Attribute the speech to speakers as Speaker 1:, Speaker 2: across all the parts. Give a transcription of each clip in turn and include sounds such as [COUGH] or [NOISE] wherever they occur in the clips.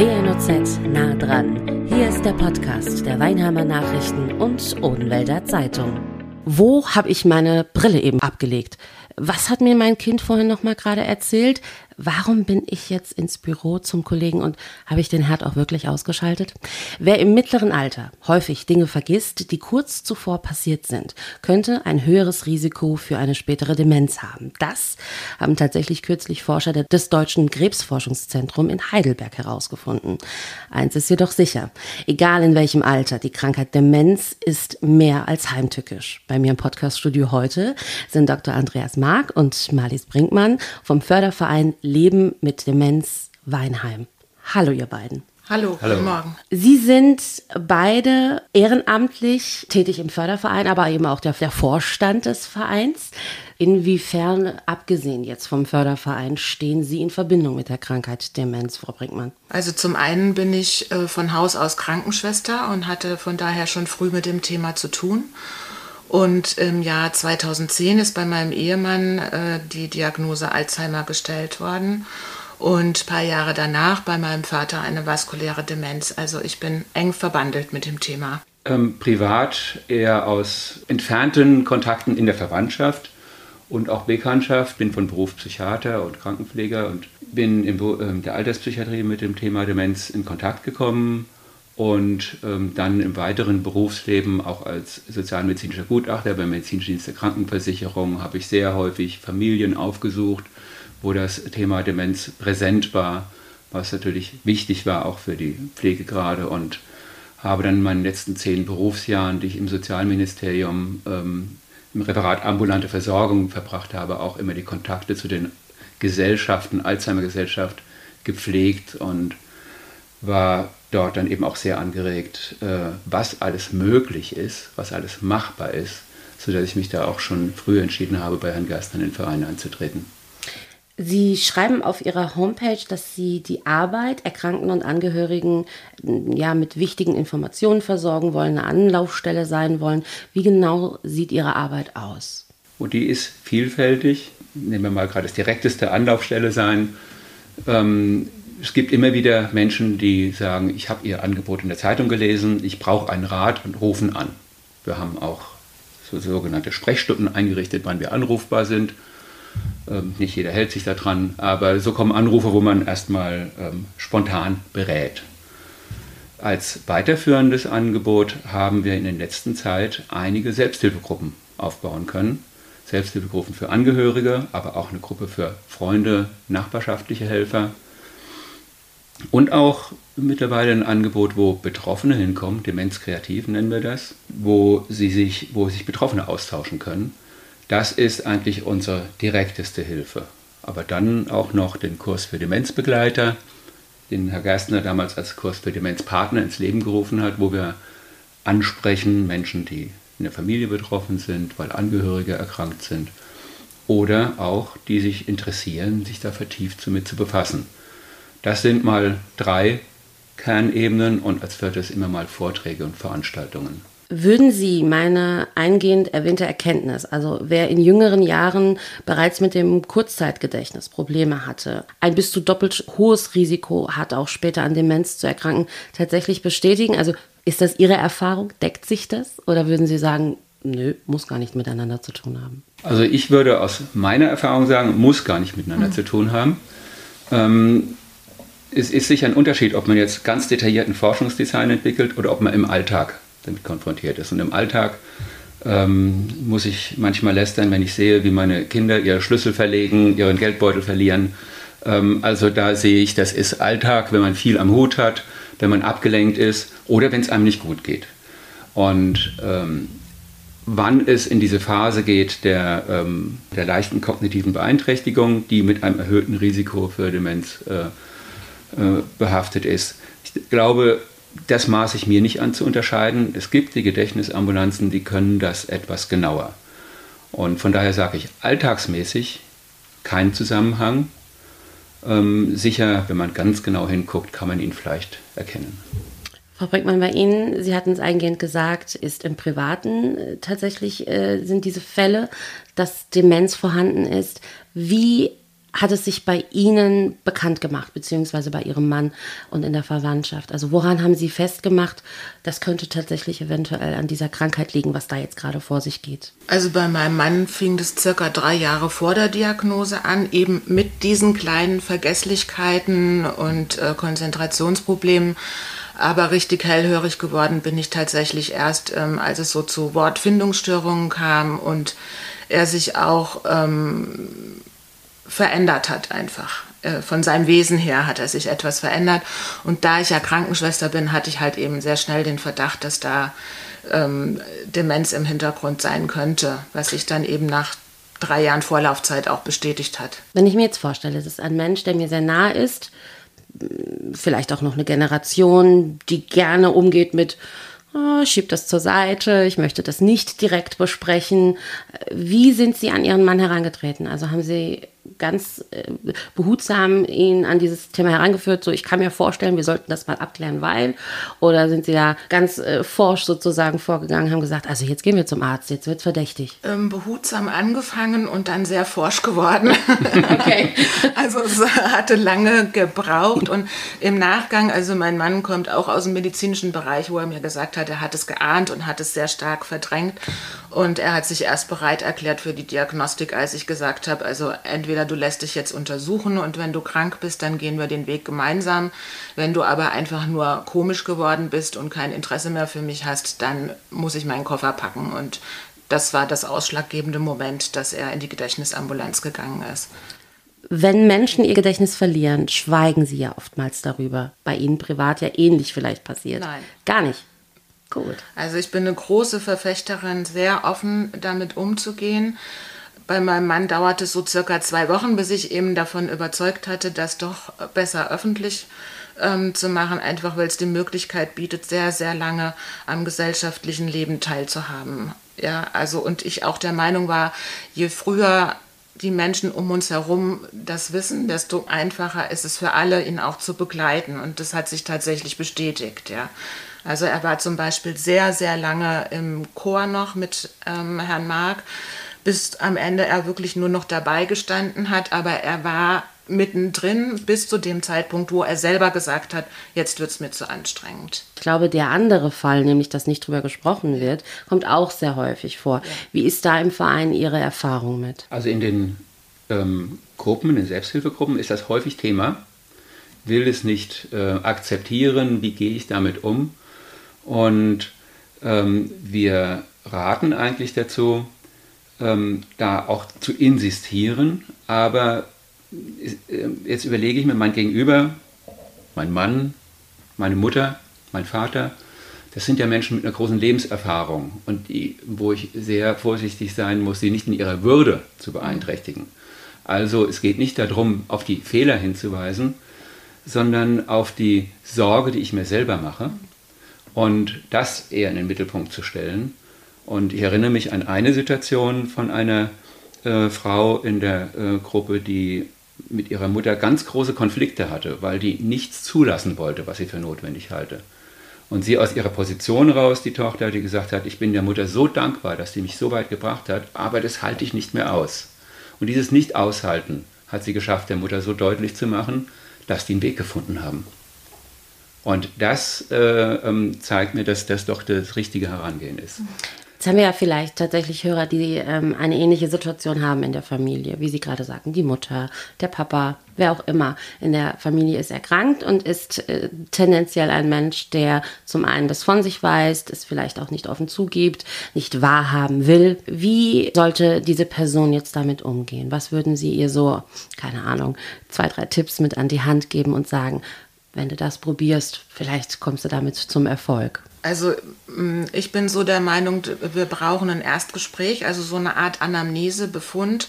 Speaker 1: WNOZ nah dran. Hier ist der Podcast der Weinheimer Nachrichten und Odenwälder Zeitung. Wo habe ich meine Brille eben abgelegt? Was hat mir mein Kind vorhin noch mal gerade erzählt? Warum bin ich jetzt ins Büro zum Kollegen und habe ich den Herd auch wirklich ausgeschaltet? Wer im mittleren Alter häufig Dinge vergisst, die kurz zuvor passiert sind, könnte ein höheres Risiko für eine spätere Demenz haben. Das haben tatsächlich kürzlich Forscher des Deutschen Krebsforschungszentrums in Heidelberg herausgefunden. Eins ist jedoch sicher, egal in welchem Alter, die Krankheit Demenz ist mehr als heimtückisch. Bei mir im Podcaststudio heute sind Dr. Andreas Mark und Marlies Brinkmann vom Förderverein Leben mit Demenz Weinheim. Hallo, ihr beiden.
Speaker 2: Hallo, Hallo, guten Morgen.
Speaker 1: Sie sind beide ehrenamtlich tätig im Förderverein, aber eben auch der, der, Vorstand des Vereins. Inwiefern, abgesehen jetzt vom Förderverein, stehen Sie in Verbindung mit der Krankheit Demenz, Frau Brinkmann?
Speaker 2: Also zum einen bin ich äh, von Haus aus Krankenschwester und hatte von daher schon früh mit dem Thema zu tun. Und im Jahr 2010 ist bei meinem Ehemann äh, die Diagnose Alzheimer gestellt worden. Und ein paar Jahre danach bei meinem Vater eine vaskuläre Demenz. Also ich bin eng verbandelt mit dem Thema.
Speaker 3: Ähm, privat eher aus entfernten Kontakten in der Verwandtschaft und auch Bekanntschaft. Bin von Beruf Psychiater und Krankenpfleger und bin in äh, der Alterspsychiatrie mit dem Thema Demenz in Kontakt gekommen und ähm, dann im weiteren Berufsleben auch als sozialmedizinischer Gutachter beim Medizinischen Dienst der Krankenversicherung habe ich sehr häufig Familien aufgesucht, wo das Thema Demenz präsent war, was natürlich wichtig war auch für die Pflegegrade und habe dann in meinen letzten zehn Berufsjahren, die ich im Sozialministerium ähm, im Referat ambulante Versorgung verbracht habe, auch immer die Kontakte zu den Gesellschaften, Alzheimer-Gesellschaft gepflegt und war dort dann eben auch sehr angeregt, äh, was alles möglich ist, was alles machbar ist, sodass ich mich da auch schon früh entschieden habe, bei Herrn Gerstner in den Verein einzutreten.
Speaker 1: Sie schreiben auf Ihrer Homepage, dass Sie die Arbeit Erkrankten und Angehörigen ja, mit wichtigen Informationen versorgen wollen, eine Anlaufstelle sein wollen. Wie genau sieht Ihre Arbeit aus?
Speaker 3: Und die ist vielfältig. Nehmen wir mal gerade das direkteste Anlaufstelle sein. Ähm, es gibt immer wieder Menschen, die sagen, ich habe Ihr Angebot in der Zeitung gelesen, ich brauche einen Rat und rufen an. Wir haben auch so sogenannte Sprechstunden eingerichtet, wann wir anrufbar sind. Ähm, nicht jeder hält sich daran, aber so kommen Anrufe, wo man erstmal ähm, spontan berät. Als weiterführendes Angebot haben wir in der letzten Zeit einige Selbsthilfegruppen aufbauen können. Selbsthilfegruppen für Angehörige, aber auch eine Gruppe für Freunde, nachbarschaftliche Helfer und auch mittlerweile ein Angebot, wo Betroffene hinkommen, Demenzkreativ nennen wir das, wo, sie sich, wo sich Betroffene austauschen können. Das ist eigentlich unsere direkteste Hilfe. Aber dann auch noch den Kurs für Demenzbegleiter, den Herr Gerstner damals als Kurs für Demenzpartner ins Leben gerufen hat, wo wir ansprechen Menschen, die in der Familie betroffen sind, weil Angehörige erkrankt sind oder auch die sich interessieren, sich da vertieft damit zu befassen. Das sind mal drei Kernebenen und als viertes immer mal Vorträge und Veranstaltungen.
Speaker 1: Würden Sie meine eingehend erwähnte Erkenntnis, also wer in jüngeren Jahren bereits mit dem Kurzzeitgedächtnis Probleme hatte, ein bis zu doppelt hohes Risiko hat, auch später an Demenz zu erkranken, tatsächlich bestätigen? Also ist das Ihre Erfahrung? Deckt sich das? Oder würden Sie sagen, nö, muss gar nicht miteinander zu tun haben?
Speaker 3: Also ich würde aus meiner Erfahrung sagen, muss gar nicht miteinander mhm. zu tun haben. Ähm, es ist sicher ein Unterschied, ob man jetzt ganz detaillierten Forschungsdesign entwickelt oder ob man im Alltag damit konfrontiert ist. Und im Alltag ähm, muss ich manchmal lästern, wenn ich sehe, wie meine Kinder ihre Schlüssel verlegen, ihren Geldbeutel verlieren. Ähm, also da sehe ich, das ist Alltag, wenn man viel am Hut hat, wenn man abgelenkt ist oder wenn es einem nicht gut geht. Und ähm, wann es in diese Phase geht der, ähm, der leichten kognitiven Beeinträchtigung, die mit einem erhöhten Risiko für Demenz äh, behaftet ist. Ich glaube, das maße ich mir nicht an zu unterscheiden. Es gibt die Gedächtnisambulanzen, die können das etwas genauer. Und von daher sage ich alltagsmäßig kein Zusammenhang. Ähm, sicher, wenn man ganz genau hinguckt, kann man ihn vielleicht erkennen.
Speaker 1: Frau Brinkmann, bei Ihnen, Sie hatten es eingehend gesagt, ist im Privaten äh, tatsächlich äh, sind diese Fälle, dass Demenz vorhanden ist. Wie hat es sich bei Ihnen bekannt gemacht, beziehungsweise bei Ihrem Mann und in der Verwandtschaft? Also woran haben Sie festgemacht, das könnte tatsächlich eventuell an dieser Krankheit liegen, was da jetzt gerade vor sich geht?
Speaker 2: Also bei meinem Mann fing das circa drei Jahre vor der Diagnose an, eben mit diesen kleinen Vergesslichkeiten und äh, Konzentrationsproblemen. Aber richtig hellhörig geworden bin ich tatsächlich erst, ähm, als es so zu Wortfindungsstörungen kam und er sich auch ähm, verändert hat einfach. Äh, von seinem Wesen her hat er sich etwas verändert. Und da ich ja Krankenschwester bin, hatte ich halt eben sehr schnell den Verdacht, dass da ähm, Demenz im Hintergrund sein könnte, was sich dann eben nach drei Jahren Vorlaufzeit auch bestätigt hat.
Speaker 1: Wenn ich mir jetzt vorstelle, das ist ein Mensch, der mir sehr nahe ist, vielleicht auch noch eine Generation, die gerne umgeht mit oh, schieb das zur Seite, ich möchte das nicht direkt besprechen. Wie sind Sie an Ihren Mann herangetreten? Also haben Sie ganz äh, behutsam ihn an dieses Thema herangeführt, so ich kann mir vorstellen, wir sollten das mal abklären, weil, oder sind Sie da ganz äh, forsch sozusagen vorgegangen, haben gesagt, also jetzt gehen wir zum Arzt, jetzt wird verdächtig?
Speaker 2: Ähm, behutsam angefangen und dann sehr forsch geworden. [LAUGHS] okay. [LAUGHS] also es hatte lange gebraucht und im Nachgang, also mein Mann kommt auch aus dem medizinischen Bereich, wo er mir gesagt hat, er hat es geahnt und hat es sehr stark verdrängt und er hat sich erst bereit erklärt für die Diagnostik, als ich gesagt habe, also entweder du lässt dich jetzt untersuchen und wenn du krank bist, dann gehen wir den Weg gemeinsam. Wenn du aber einfach nur komisch geworden bist und kein Interesse mehr für mich hast, dann muss ich meinen Koffer packen. Und das war das ausschlaggebende Moment, dass er in die Gedächtnisambulanz gegangen ist.
Speaker 1: Wenn Menschen ihr Gedächtnis verlieren, schweigen sie ja oftmals darüber. Bei Ihnen privat ja ähnlich vielleicht passiert.
Speaker 2: Nein.
Speaker 1: Gar nicht. Gut.
Speaker 2: Also ich bin eine große Verfechterin, sehr offen damit umzugehen. Bei meinem Mann dauerte es so circa zwei Wochen, bis ich eben davon überzeugt hatte, das doch besser öffentlich ähm, zu machen, einfach weil es die Möglichkeit bietet, sehr, sehr lange am gesellschaftlichen Leben teilzuhaben. Ja, also und ich auch der Meinung war, je früher die Menschen um uns herum das wissen, desto einfacher ist es für alle, ihn auch zu begleiten. Und das hat sich tatsächlich bestätigt, ja. Also er war zum Beispiel sehr, sehr lange im Chor noch mit ähm, Herrn Mark bis am Ende er wirklich nur noch dabei gestanden hat, aber er war mittendrin bis zu dem Zeitpunkt, wo er selber gesagt hat, jetzt wird es mir zu anstrengend.
Speaker 1: Ich glaube, der andere Fall, nämlich dass nicht drüber gesprochen wird, kommt auch sehr häufig vor. Ja. Wie ist da im Verein Ihre Erfahrung mit?
Speaker 3: Also in den ähm, Gruppen, in den Selbsthilfegruppen ist das häufig Thema. Will es nicht äh, akzeptieren, wie gehe ich damit um? Und ähm, wir raten eigentlich dazu, ähm, da auch zu insistieren. Aber äh, jetzt überlege ich mir, mein Gegenüber, mein Mann, meine Mutter, mein Vater, das sind ja Menschen mit einer großen Lebenserfahrung und die, wo ich sehr vorsichtig sein muss, sie nicht in ihrer Würde zu beeinträchtigen. Also es geht nicht darum, auf die Fehler hinzuweisen, sondern auf die Sorge, die ich mir selber mache und das eher in den Mittelpunkt zu stellen und ich erinnere mich an eine Situation von einer äh, Frau in der äh, Gruppe, die mit ihrer Mutter ganz große Konflikte hatte, weil die nichts zulassen wollte, was sie für notwendig halte. Und sie aus ihrer Position raus, die Tochter, die gesagt hat, ich bin der Mutter so dankbar, dass sie mich so weit gebracht hat, aber das halte ich nicht mehr aus. Und dieses Nicht-Aushalten hat sie geschafft, der Mutter so deutlich zu machen, dass die einen Weg gefunden haben. Und das äh, ähm, zeigt mir, dass das doch das richtige Herangehen ist.
Speaker 1: Jetzt haben wir ja vielleicht tatsächlich Hörer, die ähm, eine ähnliche Situation haben in der Familie, wie Sie gerade sagten, die Mutter, der Papa, wer auch immer in der Familie ist erkrankt und ist äh, tendenziell ein Mensch, der zum einen das von sich weiß, es vielleicht auch nicht offen zugibt, nicht wahrhaben will. Wie sollte diese Person jetzt damit umgehen? Was würden Sie ihr so, keine Ahnung, zwei, drei Tipps mit an die Hand geben und sagen, wenn du das probierst, vielleicht kommst du damit zum Erfolg?
Speaker 2: Also mm, ich bin so der Meinung, wir brauchen ein Erstgespräch, also so eine Art Anamnese, Befund,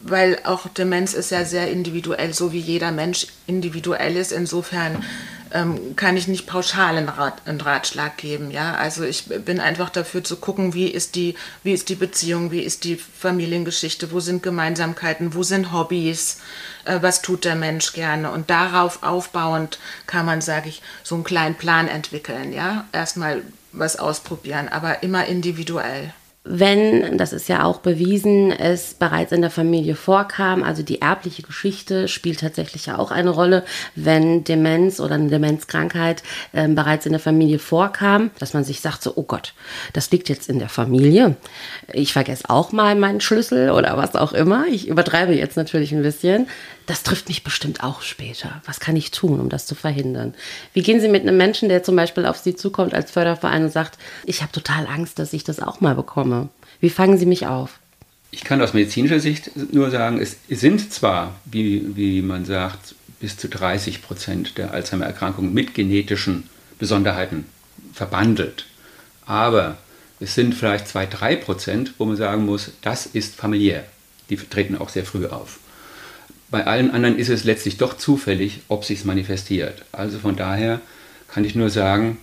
Speaker 2: weil auch Demenz ist ja sehr individuell, so wie jeder Mensch individuell ist. Insofern ähm, kann ich nicht pauschal einen, Rat, einen, Ratschlag geben. Ja? Also ich bin einfach dafür zu gucken, wie ist, die, wie ist die Beziehung, wie ist die Familiengeschichte, wo sind Gemeinsamkeiten, wo sind Hobbys, äh, was tut der Mensch gerne. Und darauf aufbauend kann man, sage ich, so einen kleinen Plan entwickeln. Ja? Erstmal was ausprobieren, aber immer individuell
Speaker 1: wenn, das ist ja auch bewiesen, es bereits in der Familie vorkam, also die erbliche Geschichte spielt tatsächlich ja auch eine Rolle, wenn Demenz oder eine Demenzkrankheit äh, bereits in der Familie vorkam, dass man sich sagt so, oh Gott, das liegt jetzt in der Familie. Ich vergesse auch mal meinen Schlüssel oder was auch immer. Ich übertreibe jetzt natürlich ein bisschen. Das trifft mich bestimmt auch später. Was kann ich tun, um das zu verhindern? Wie gehen Sie mit einem Menschen, der zum Beispiel auf Sie zukommt als Förderverein und sagt, ich habe total Angst, dass ich das auch mal bekomme? Wie fangen Sie mich auf?
Speaker 3: Ich kann aus medizinischer Sicht nur sagen, es sind zwar, wie, wie man sagt, bis zu 30 Prozent der Alzheimer-Erkrankungen mit genetischen Besonderheiten verbandelt. Aber es sind vielleicht 2, 3 Prozent, wo man sagen muss, das ist familiär. Die treten auch sehr früh auf. Bei allen anderen ist es letztlich doch zufällig, ob sich es manifestiert. Also von daher kann ich nur sagen,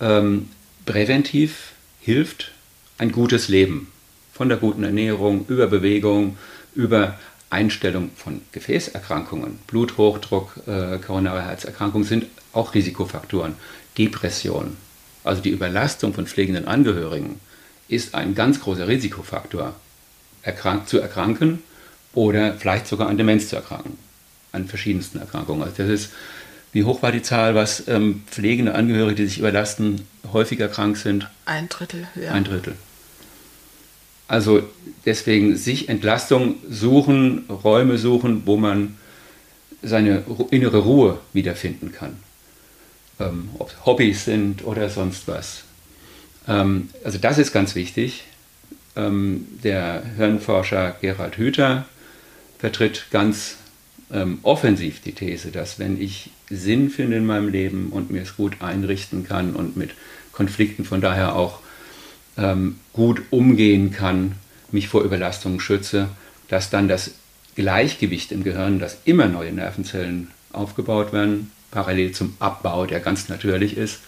Speaker 3: ähm, präventiv hilft ein gutes Leben. Von der guten Ernährung, über Bewegung, über Einstellung von Gefäßerkrankungen, Bluthochdruck, äh, koronare Herzerkrankungen sind auch Risikofaktoren. Depression, also die Überlastung von pflegenden Angehörigen, ist ein ganz großer Risikofaktor, erkrank zu erkranken oder vielleicht sogar an Demenz zu erkranken, an verschiedensten Erkrankungen. Also das ist, wie hoch war die Zahl, was ähm, pflegende Angehörige, die sich überlasten, häufiger krank sind?
Speaker 2: Ein Drittel, ja.
Speaker 3: Ein Drittel. Also deswegen sich Entlastung suchen, Räume suchen, wo man seine innere Ruhe wiederfinden kann. Ähm, ob es Hobbys sind oder sonst was. Ähm, also das ist ganz wichtig. Ähm, der Hirnforscher Gerhard Hüther vertritt ganz ähm, offensiv die These, dass wenn ich Sinn finde in meinem Leben und mir es gut einrichten kann und mit Konflikten von daher auch ähm, gut umgehen kann, mich vor Überlastungen schütze, dass dann das Gleichgewicht im Gehirn, dass immer neue Nervenzellen aufgebaut werden, parallel zum Abbau, der ganz natürlich ist,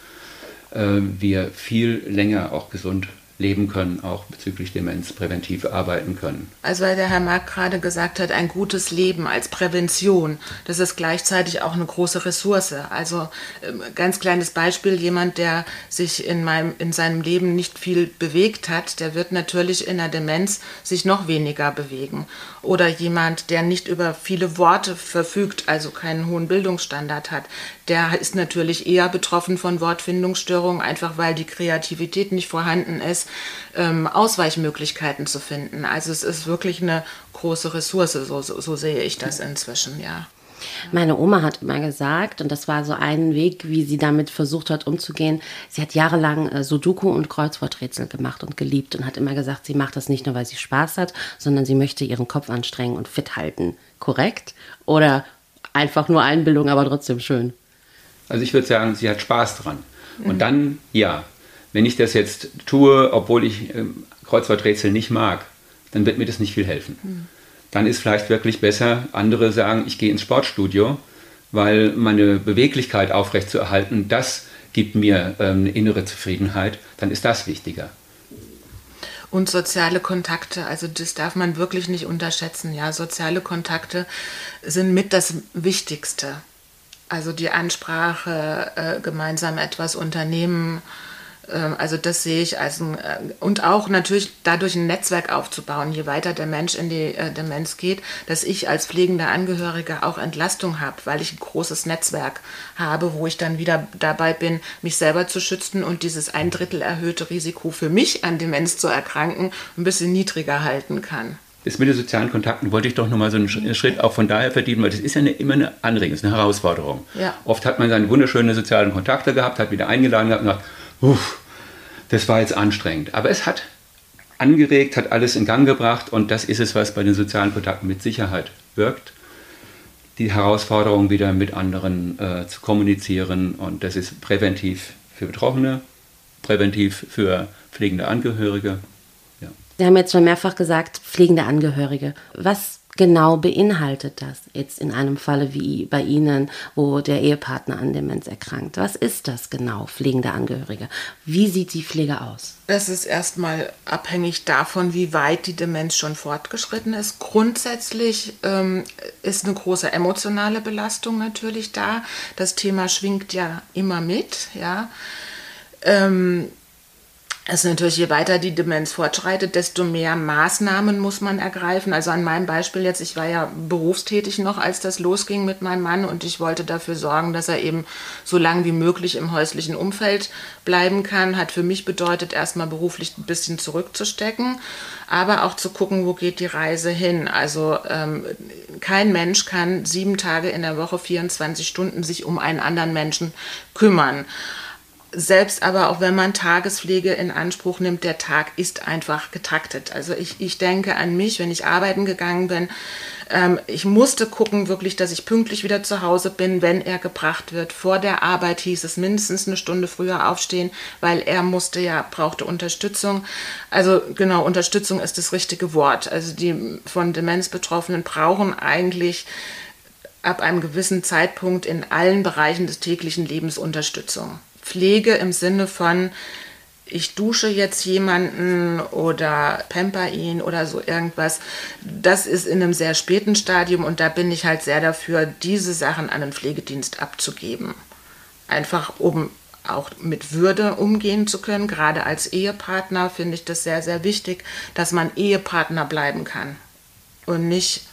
Speaker 3: äh, wir viel länger auch gesund leben können, auch bezüglich Demenz präventiv arbeiten können.
Speaker 2: Also weil der Herr Mark gerade gesagt hat, ein gutes Leben als Prävention, das ist gleichzeitig auch eine große Ressource. Also ähm, ganz kleines Beispiel, jemand, der sich in, meinem, in seinem Leben nicht viel bewegt hat, der wird natürlich in der Demenz sich noch weniger bewegen. Oder jemand, der nicht über viele Worte verfügt, also keinen hohen Bildungsstandard hat, der ist natürlich eher betroffen von Wortfindungsstörungen, einfach weil die Kreativität nicht vorhanden ist, ähm, Ausweichmöglichkeiten zu finden. Also es ist wirklich eine große Ressource, so, so, so sehe ich das inzwischen, ja.
Speaker 1: Meine Oma hat immer gesagt, und das war so ein Weg, wie sie damit versucht hat umzugehen, sie hat jahrelang äh, Sudoku und Kreuzworträtsel gemacht und geliebt und hat immer gesagt, sie macht das nicht nur, weil sie Spaß hat, sondern sie möchte ihren Kopf anstrengen und fit halten. Korrekt? Oder einfach nur Einbildung, aber trotzdem schön?
Speaker 3: Also ich würde sagen, sie hat Spaß dran. Mhm. Und dann, ja, wenn ich das jetzt tue, obwohl ich ähm, Kreuzworträtsel nicht mag, dann wird mir das nicht viel helfen. Mhm. Dann ist vielleicht wirklich besser, andere sagen, ich gehe ins Sportstudio, weil meine Beweglichkeit aufrechtzuerhalten, das gibt mir ähm, eine innere Zufriedenheit, dann ist das wichtiger.
Speaker 2: Und soziale Kontakte, also das darf man wirklich nicht unterschätzen. Ja, soziale Kontakte sind mit das Wichtigste. Also die Ansprache, äh, gemeinsam etwas unternehmen, äh, also das sehe ich als ein, äh, und auch natürlich dadurch ein Netzwerk aufzubauen, je weiter der Mensch in die äh, Demenz geht, dass ich als pflegender Angehöriger auch Entlastung habe, weil ich ein großes Netzwerk habe, wo ich dann wieder dabei bin, mich selber zu schützen und dieses ein Drittel erhöhte Risiko für mich an Demenz zu erkranken ein bisschen niedriger halten kann
Speaker 3: das mit den sozialen Kontakten wollte ich doch nochmal so einen Schritt auch von daher verdienen, weil das ist ja eine, immer eine Anregung, ist eine Herausforderung. Ja. Oft hat man seine wunderschönen sozialen Kontakte gehabt, hat wieder eingeladen gehabt und gesagt, uff, das war jetzt anstrengend. Aber es hat angeregt, hat alles in Gang gebracht und das ist es, was bei den sozialen Kontakten mit Sicherheit wirkt. Die Herausforderung wieder mit anderen äh, zu kommunizieren und das ist präventiv für Betroffene, präventiv für pflegende Angehörige
Speaker 1: Sie haben jetzt schon mehrfach gesagt, pflegende Angehörige. Was genau beinhaltet das jetzt in einem Falle wie bei Ihnen, wo der Ehepartner an Demenz erkrankt? Was ist das genau, pflegende Angehörige? Wie sieht die Pflege aus?
Speaker 2: Das ist erstmal abhängig davon, wie weit die Demenz schon fortgeschritten ist. Grundsätzlich ähm, ist eine große emotionale Belastung natürlich da. Das Thema schwingt ja immer mit, ja. Ähm, ist natürlich, je weiter die Demenz fortschreitet, desto mehr Maßnahmen muss man ergreifen. Also an meinem Beispiel jetzt, ich war ja berufstätig noch, als das losging mit meinem Mann und ich wollte dafür sorgen, dass er eben so lange wie möglich im häuslichen Umfeld bleiben kann. Hat für mich bedeutet, erstmal beruflich ein bisschen zurückzustecken, aber auch zu gucken, wo geht die Reise hin. Also ähm, kein Mensch kann sieben Tage in der Woche, 24 Stunden sich um einen anderen Menschen kümmern selbst aber auch wenn man Tagespflege in Anspruch nimmt, der Tag ist einfach getaktet. Also ich, ich denke an mich, wenn ich arbeiten gegangen bin. Ähm, ich musste gucken wirklich, dass ich pünktlich wieder zu Hause bin, wenn er gebracht wird. Vor der Arbeit hieß es mindestens eine Stunde früher aufstehen, weil er musste ja, brauchte Unterstützung. Also genau, Unterstützung ist das richtige Wort. Also die von Demenz Betroffenen brauchen eigentlich ab einem gewissen Zeitpunkt in allen Bereichen des täglichen Lebens Unterstützung. Pflege im Sinne von, ich dusche jetzt jemanden oder pamper ihn oder so irgendwas, das ist in einem sehr späten Stadium und da bin ich halt sehr dafür, diese Sachen an den Pflegedienst abzugeben. Einfach um auch mit Würde umgehen zu können. Gerade als Ehepartner finde ich das sehr, sehr wichtig, dass man Ehepartner bleiben kann und nicht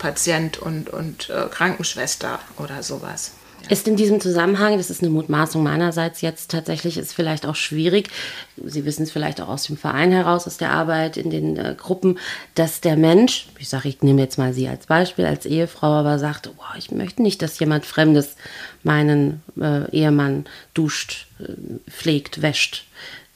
Speaker 2: Patient und, und äh, Krankenschwester oder sowas.
Speaker 1: Ist in diesem Zusammenhang, das ist eine Mutmaßung meinerseits jetzt tatsächlich, ist vielleicht auch schwierig, Sie wissen es vielleicht auch aus dem Verein heraus, aus der Arbeit in den äh, Gruppen, dass der Mensch, ich sage, ich nehme jetzt mal Sie als Beispiel, als Ehefrau, aber sagt, oh, ich möchte nicht, dass jemand Fremdes meinen äh, Ehemann duscht, äh, pflegt, wäscht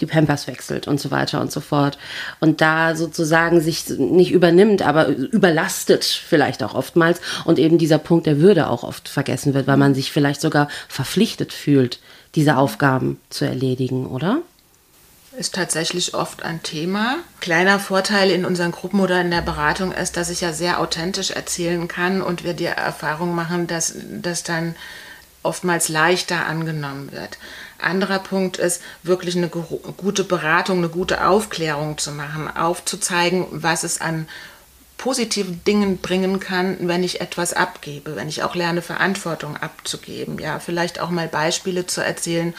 Speaker 1: die Pampers wechselt und so weiter und so fort. Und da sozusagen sich nicht übernimmt, aber überlastet vielleicht auch oftmals und eben dieser Punkt der Würde auch oft vergessen wird, weil man sich vielleicht sogar verpflichtet fühlt, diese Aufgaben zu erledigen, oder?
Speaker 2: Ist tatsächlich oft ein Thema. Kleiner Vorteil in unseren Gruppen oder in der Beratung ist, dass ich ja sehr authentisch erzählen kann und wir die Erfahrung machen, dass das dann oftmals leichter angenommen wird. Anderer Punkt ist, wirklich eine gute Beratung, eine gute Aufklärung zu machen, aufzuzeigen, was es an positiven Dingen bringen kann, wenn ich etwas abgebe, wenn ich auch lerne, Verantwortung abzugeben. Ja, vielleicht auch mal Beispiele zu erzählen,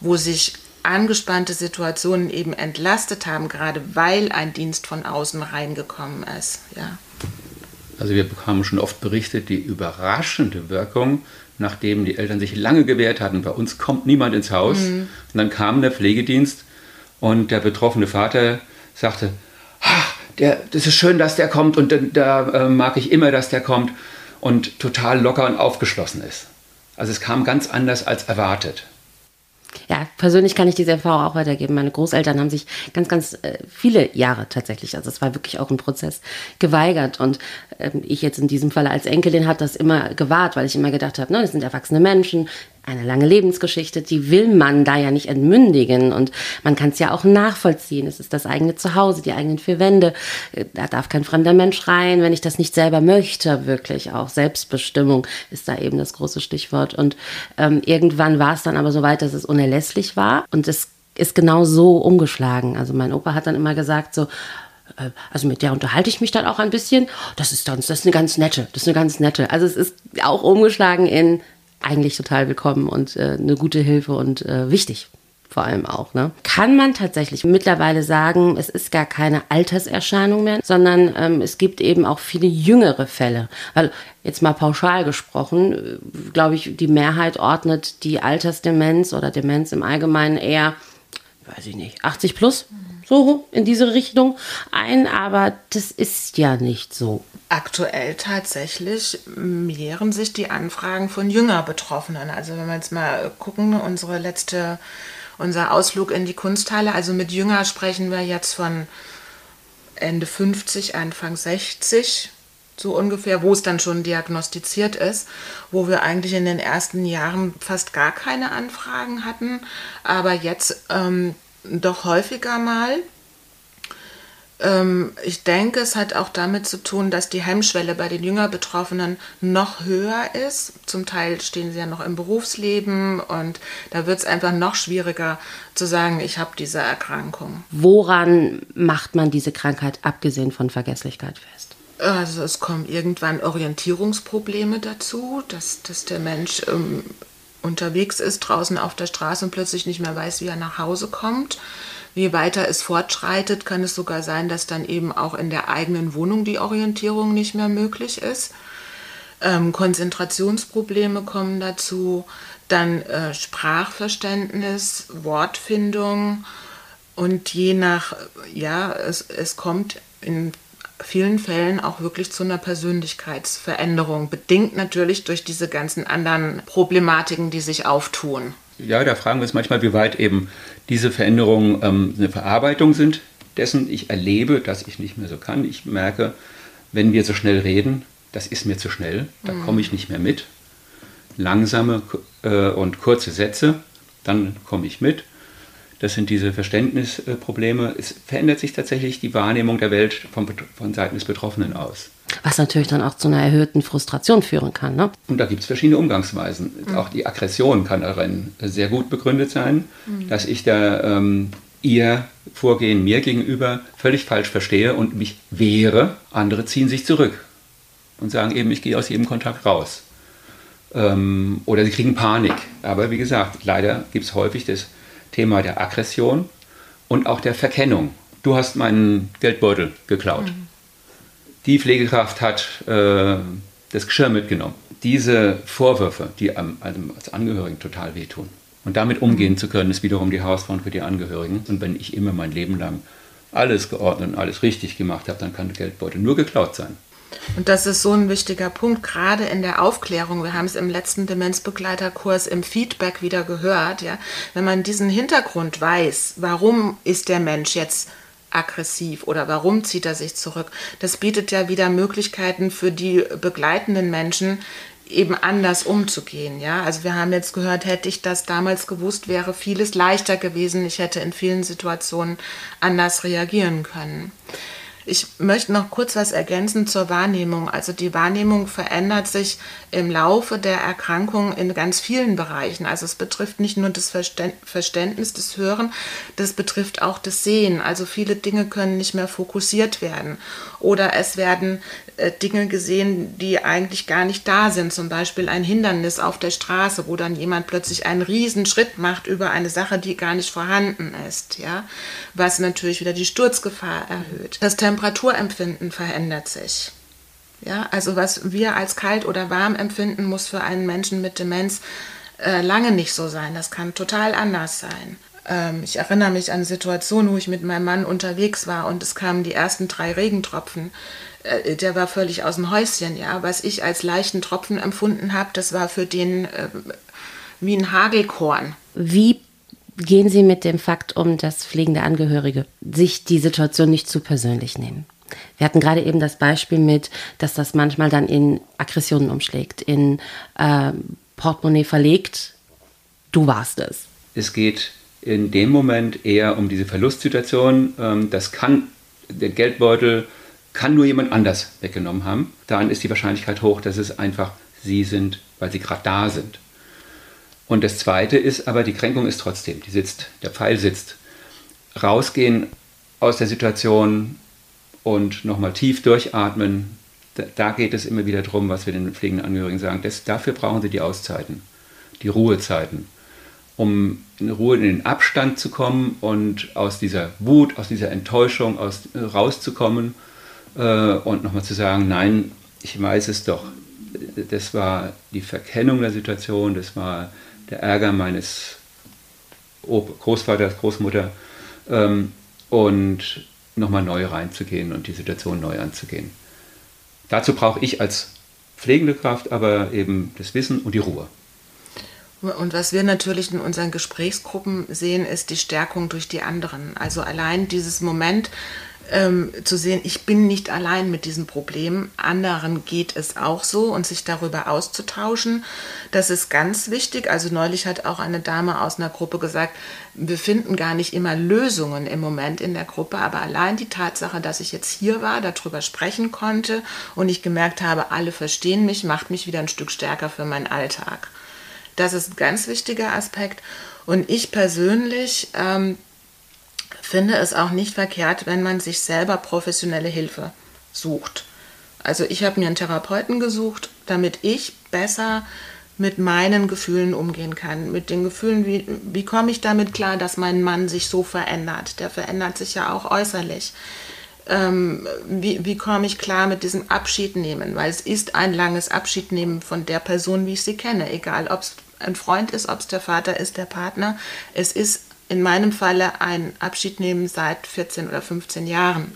Speaker 2: wo sich angespannte Situationen eben entlastet haben, gerade weil ein Dienst von außen reingekommen ist. Ja.
Speaker 3: Also wir bekamen schon oft berichtet, die überraschende Wirkung nachdem die Eltern sich lange gewehrt hatten, bei uns kommt niemand ins Haus. Mhm. Und dann kam der Pflegedienst und der betroffene Vater sagte, ach, der, das ist schön, dass der kommt und da äh, mag ich immer, dass der kommt und total locker und aufgeschlossen ist. Also es kam ganz anders als erwartet
Speaker 1: ja, persönlich kann ich diese Erfahrung auch weitergeben. Meine Großeltern haben sich ganz, ganz äh, viele Jahre tatsächlich, also es war wirklich auch ein Prozess, geweigert. Und ähm, ich jetzt in diesem Fall als Enkelin habe das immer gewahrt, weil ich immer gedacht habe, ne, das sind erwachsene Menschen, eine lange Lebensgeschichte, die will man da ja nicht entmündigen und man kann es ja auch nachvollziehen. Es ist das eigene Zuhause, die eigenen vier Wände. Äh, da darf kein fremder Mensch rein, wenn ich das nicht selber möchte, wirklich auch. Selbstbestimmung ist da eben das große Stichwort. Und ähm, irgendwann war es dann aber so weit, dass es unerlässlich war und es ist genau so umgeschlagen. Also mein Opa hat dann immer gesagt so, äh, also mit der unterhalte ich mich dann auch ein bisschen. Das ist dann, das ist eine ganz nette, das ist eine ganz nette. Also es ist auch umgeschlagen in eigentlich total willkommen und äh, eine gute Hilfe und äh, wichtig vor allem auch. Ne? Kann man tatsächlich mittlerweile sagen, es ist gar keine Alterserscheinung mehr, sondern ähm, es gibt eben auch viele jüngere Fälle. Weil jetzt mal pauschal gesprochen, äh, glaube ich, die Mehrheit ordnet die Altersdemenz oder Demenz im Allgemeinen eher, weiß ich nicht, 80 plus, so in diese Richtung ein, aber das ist ja nicht so.
Speaker 2: Aktuell tatsächlich mehren sich die Anfragen von jünger Betroffenen. Also wenn wir jetzt mal gucken, unsere letzte, unser Ausflug in die Kunsthalle, also mit jünger sprechen wir jetzt von Ende 50, Anfang 60, so ungefähr, wo es dann schon diagnostiziert ist, wo wir eigentlich in den ersten Jahren fast gar keine Anfragen hatten, aber jetzt ähm, doch häufiger mal. Ähm, ich denke, es hat auch damit zu tun, dass die Hemmschwelle bei den jünger Betroffenen noch höher ist. Zum Teil stehen sie ja noch im Berufsleben und da wird es einfach noch schwieriger zu sagen, ich habe diese Erkrankung.
Speaker 1: Woran macht man diese Krankheit abgesehen von Vergesslichkeit fest?
Speaker 2: Also es kommen irgendwann Orientierungsprobleme dazu, dass, dass der Mensch ähm, unterwegs ist draußen auf der Straße und plötzlich nicht mehr weiß, wie er nach Hause kommt. Je weiter es fortschreitet, kann es sogar sein, dass dann eben auch in der eigenen Wohnung die Orientierung nicht mehr möglich ist. Ähm, Konzentrationsprobleme kommen dazu, dann äh, Sprachverständnis, Wortfindung. Und je nach, ja, es, es kommt in vielen Fällen auch wirklich zu einer Persönlichkeitsveränderung, bedingt natürlich durch diese ganzen anderen Problematiken, die sich auftun.
Speaker 3: Ja, da fragen wir uns manchmal, wie weit eben diese Veränderungen ähm, eine Verarbeitung sind dessen. Ich erlebe, dass ich nicht mehr so kann. Ich merke, wenn wir so schnell reden, das ist mir zu schnell, da mhm. komme ich nicht mehr mit. Langsame äh, und kurze Sätze, dann komme ich mit. Das sind diese Verständnisprobleme. Es verändert sich tatsächlich die Wahrnehmung der Welt von, von Seiten des Betroffenen aus.
Speaker 1: Was natürlich dann auch zu einer erhöhten Frustration führen kann. Ne?
Speaker 3: Und da gibt es verschiedene Umgangsweisen. Mhm. Auch die Aggression kann darin sehr gut begründet sein, mhm. dass ich da ähm, ihr Vorgehen mir gegenüber völlig falsch verstehe und mich wehre. Andere ziehen sich zurück und sagen eben, ich gehe aus jedem Kontakt raus. Ähm, oder sie kriegen Panik. Aber wie gesagt, leider gibt es häufig das Thema der Aggression und auch der Verkennung. Du hast meinen Geldbeutel geklaut. Mhm. Die Pflegekraft hat äh, das Geschirr mitgenommen. Diese Vorwürfe, die einem, einem als Angehörigen total wehtun. Und damit umgehen zu können, ist wiederum die Herausforderung für die Angehörigen. Und wenn ich immer mein Leben lang alles geordnet und alles richtig gemacht habe, dann kann der Geldbeutel nur geklaut sein.
Speaker 2: Und das ist so ein wichtiger Punkt, gerade in der Aufklärung. Wir haben es im letzten Demenzbegleiterkurs im Feedback wieder gehört. Ja? Wenn man diesen Hintergrund weiß, warum ist der Mensch jetzt aggressiv oder warum zieht er sich zurück, das bietet ja wieder Möglichkeiten für die begleitenden Menschen, eben anders umzugehen. Ja, also wir haben jetzt gehört, hätte ich das damals gewusst, wäre vieles leichter gewesen. Ich hätte in vielen Situationen anders reagieren können. Ich möchte noch kurz was ergänzen zur Wahrnehmung. Also die Wahrnehmung verändert sich im Laufe der Erkrankung in ganz vielen Bereichen. Also es betrifft nicht nur das Verständnis, das Hören, das betrifft auch das Sehen. Also viele Dinge können nicht mehr fokussiert werden. Oder es werden äh, Dinge gesehen, die eigentlich gar nicht da sind. Zum Beispiel ein Hindernis auf der Straße, wo dann jemand plötzlich einen Riesenschritt macht über eine Sache, die gar nicht vorhanden ist. Ja? Was natürlich wieder die Sturzgefahr erhöht. Das Temperaturempfinden verändert sich. Ja, also was wir als kalt oder warm empfinden, muss für einen Menschen mit Demenz äh, lange nicht so sein. Das kann total anders sein. Ähm, ich erinnere mich an Situationen, wo ich mit meinem Mann unterwegs war und es kamen die ersten drei Regentropfen. Äh, der war völlig aus dem Häuschen, ja. Was ich als leichten Tropfen empfunden habe, das war für den äh, wie ein Hagelkorn.
Speaker 1: Wie gehen Sie mit dem Fakt um, dass pflegende Angehörige sich die Situation nicht zu persönlich nehmen? Wir hatten gerade eben das Beispiel mit, dass das manchmal dann in Aggressionen umschlägt, in äh, Portemonnaie verlegt. Du warst es.
Speaker 3: Es geht in dem Moment eher um diese Verlustsituation. Ähm, das kann, der Geldbeutel kann nur jemand anders weggenommen haben. Dann ist die Wahrscheinlichkeit hoch, dass es einfach sie sind, weil sie gerade da sind. Und das Zweite ist aber, die Kränkung ist trotzdem, die sitzt, der Pfeil sitzt. Rausgehen aus der Situation und nochmal tief durchatmen, da, geht es immer wieder darum, was wir den pflegenden Angehörigen sagen. Das, dafür brauchen sie die Auszeiten, die Ruhezeiten, um in Ruhe in den Abstand zu kommen und aus dieser Wut, aus dieser Enttäuschung aus, rauszukommen äh, und nochmal zu sagen, nein, ich weiß es doch. Das war die Verkennung der Situation, das war der Ärger meines Großvaters, Großmutter ähm, und nochmal neu reinzugehen und die Situation neu anzugehen. Dazu brauche ich als pflegende Kraft aber eben das Wissen und die Ruhe.
Speaker 2: Und was wir natürlich in unseren Gesprächsgruppen sehen, ist die Stärkung durch die anderen. Also allein dieses Moment, ähm, zu sehen, ich bin nicht allein mit diesem Problem, anderen geht es auch so und sich darüber auszutauschen, das ist ganz wichtig. Also neulich hat auch eine Dame aus einer Gruppe gesagt, wir finden gar nicht immer Lösungen im Moment in der Gruppe, aber allein die Tatsache, dass ich jetzt hier war, darüber sprechen konnte und ich gemerkt habe, alle verstehen mich, macht mich wieder ein Stück stärker für meinen Alltag. Das ist ein ganz wichtiger Aspekt. Und ich persönlich ähm, finde es auch nicht verkehrt, wenn man sich selber professionelle Hilfe sucht. Also ich habe mir einen Therapeuten gesucht, damit ich besser mit meinen Gefühlen umgehen kann. Mit den Gefühlen, wie, wie komme ich damit klar, dass mein Mann sich so verändert? Der verändert sich ja auch äußerlich. Ähm, wie, wie komme ich klar mit diesem Abschied nehmen? Weil es ist ein langes Abschied nehmen von der Person, wie ich sie kenne. Egal, ob es ein Freund ist, ob es der Vater ist, der Partner. Es ist in meinem Falle ein Abschied nehmen seit 14 oder 15 Jahren.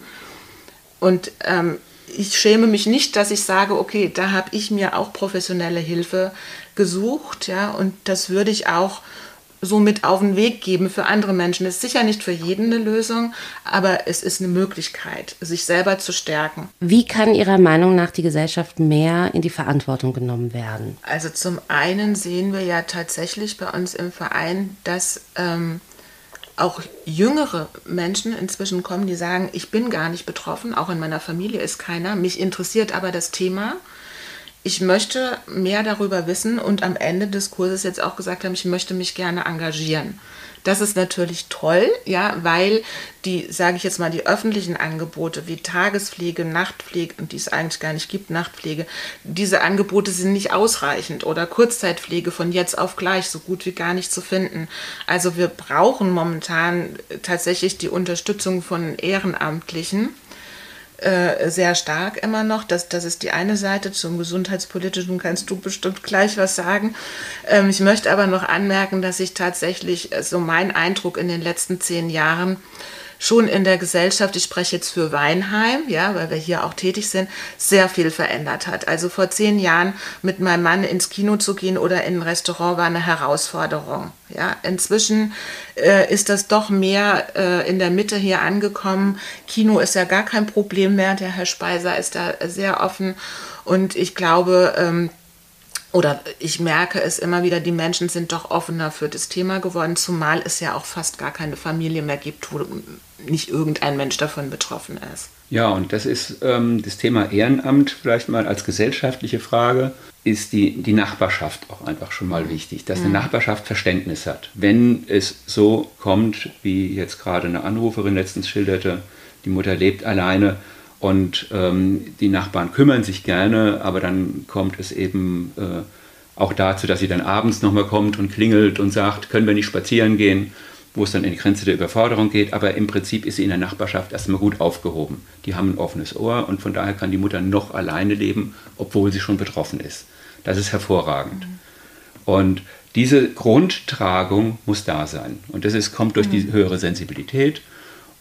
Speaker 2: Und ähm, ich schäme mich nicht, dass ich sage, okay, da habe ich mir auch professionelle Hilfe gesucht, ja, und das würde ich auch so mit auf den Weg geben für andere Menschen. Es ist sicher nicht für jeden eine Lösung, aber es ist eine Möglichkeit, sich selber zu stärken.
Speaker 1: Wie kann Ihrer Meinung nach die Gesellschaft mehr in die Verantwortung genommen werden?
Speaker 2: Also zum einen sehen wir ja tatsächlich bei uns im Verein, dass ähm, auch jüngere Menschen inzwischen kommen, die sagen, ich bin gar nicht betroffen, auch in meiner Familie ist keiner, mich interessiert aber das Thema. Ich möchte mehr darüber wissen und am Ende des Kurses jetzt auch gesagt haben, ich möchte mich gerne engagieren. Das ist natürlich toll, ja, weil die, sage ich jetzt mal, die öffentlichen Angebote wie Tagespflege, Nachtpflege, und die es eigentlich gar nicht gibt, Nachtpflege, diese Angebote sind nicht ausreichend oder Kurzzeitpflege von jetzt auf gleich so gut wie gar nicht zu finden. Also wir brauchen momentan tatsächlich die Unterstützung von Ehrenamtlichen äh, sehr stark immer noch. Das, das ist die eine Seite. Zum Gesundheitspolitischen kannst du bestimmt gleich was sagen. Ähm, ich möchte aber noch anmerken, dass ich tatsächlich, äh, so mein Eindruck in den letzten zehn Jahren, schon in der Gesellschaft, ich spreche jetzt für Weinheim, ja, weil wir hier auch tätig sind, sehr viel verändert hat. Also vor zehn Jahren mit meinem Mann ins Kino zu gehen oder in ein Restaurant war eine Herausforderung. Ja, inzwischen äh, ist das doch mehr äh, in der Mitte hier angekommen. Kino ist ja gar kein Problem mehr. Der Herr Speiser ist da sehr offen und ich glaube, ähm, oder ich merke es immer wieder, die Menschen sind doch offener für das Thema geworden, zumal es ja auch fast gar keine Familie mehr gibt, wo nicht irgendein Mensch davon betroffen ist.
Speaker 3: Ja, und das ist ähm, das Thema Ehrenamt vielleicht mal als gesellschaftliche Frage, ist die, die Nachbarschaft auch einfach schon mal wichtig, dass eine mhm. Nachbarschaft Verständnis hat. Wenn es so kommt, wie jetzt gerade eine Anruferin letztens schilderte, die Mutter lebt alleine, und ähm, die Nachbarn kümmern sich gerne, aber dann kommt es eben äh, auch dazu, dass sie dann abends nochmal kommt und klingelt und sagt, können wir nicht spazieren gehen, wo es dann in die Grenze der Überforderung geht. Aber im Prinzip ist sie in der Nachbarschaft erstmal gut aufgehoben. Die haben ein offenes Ohr und von daher kann die Mutter noch alleine leben, obwohl sie schon betroffen ist. Das ist hervorragend. Mhm. Und diese Grundtragung muss da sein. Und das ist, kommt durch mhm. die höhere Sensibilität.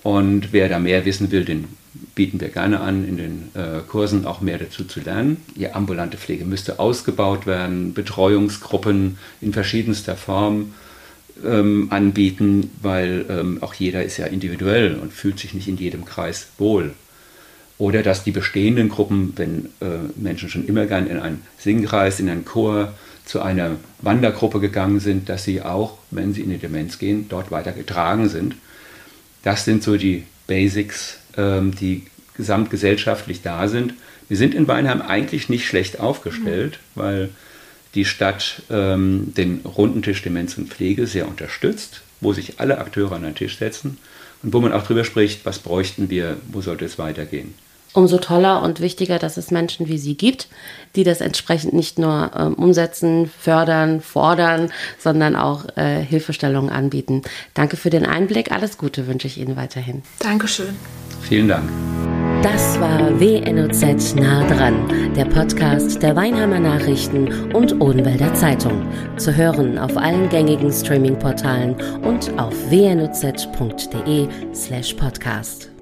Speaker 3: Und wer da mehr wissen will, den bieten wir gerne an, in den äh, Kursen auch mehr dazu zu lernen. Die ambulante Pflege müsste ausgebaut werden, Betreuungsgruppen in verschiedenster Form ähm, anbieten, weil ähm, auch jeder ist ja individuell und fühlt sich nicht in jedem Kreis wohl. Oder dass die bestehenden Gruppen, wenn äh, Menschen schon immer gern in einen Singkreis, in einen Chor, zu einer Wandergruppe gegangen sind, dass sie auch, wenn sie in die Demenz gehen, dort weiter getragen sind. Das sind so die Basics ähm, die gesamtgesellschaftlich da sind. Wir sind in Weinheim eigentlich nicht schlecht aufgestellt, mhm. weil die Stadt ähm, den runden Tisch Demenz und Pflege sehr unterstützt, wo sich alle Akteure an den Tisch setzen und wo man auch darüber spricht, was bräuchten wir, wo sollte es weitergehen
Speaker 1: umso toller und wichtiger, dass es Menschen wie Sie gibt, die das entsprechend nicht nur ähm, umsetzen, fördern, fordern, sondern auch äh, Hilfestellungen anbieten. Danke für den Einblick. Alles Gute wünsche ich Ihnen weiterhin.
Speaker 2: Dankeschön.
Speaker 3: Vielen Dank.
Speaker 1: Das war WNOZ nah dran, der Podcast der Weinheimer Nachrichten und Odenwälder Zeitung. Zu hören auf allen gängigen Streaming-Portalen und auf wnoz.de slash podcast.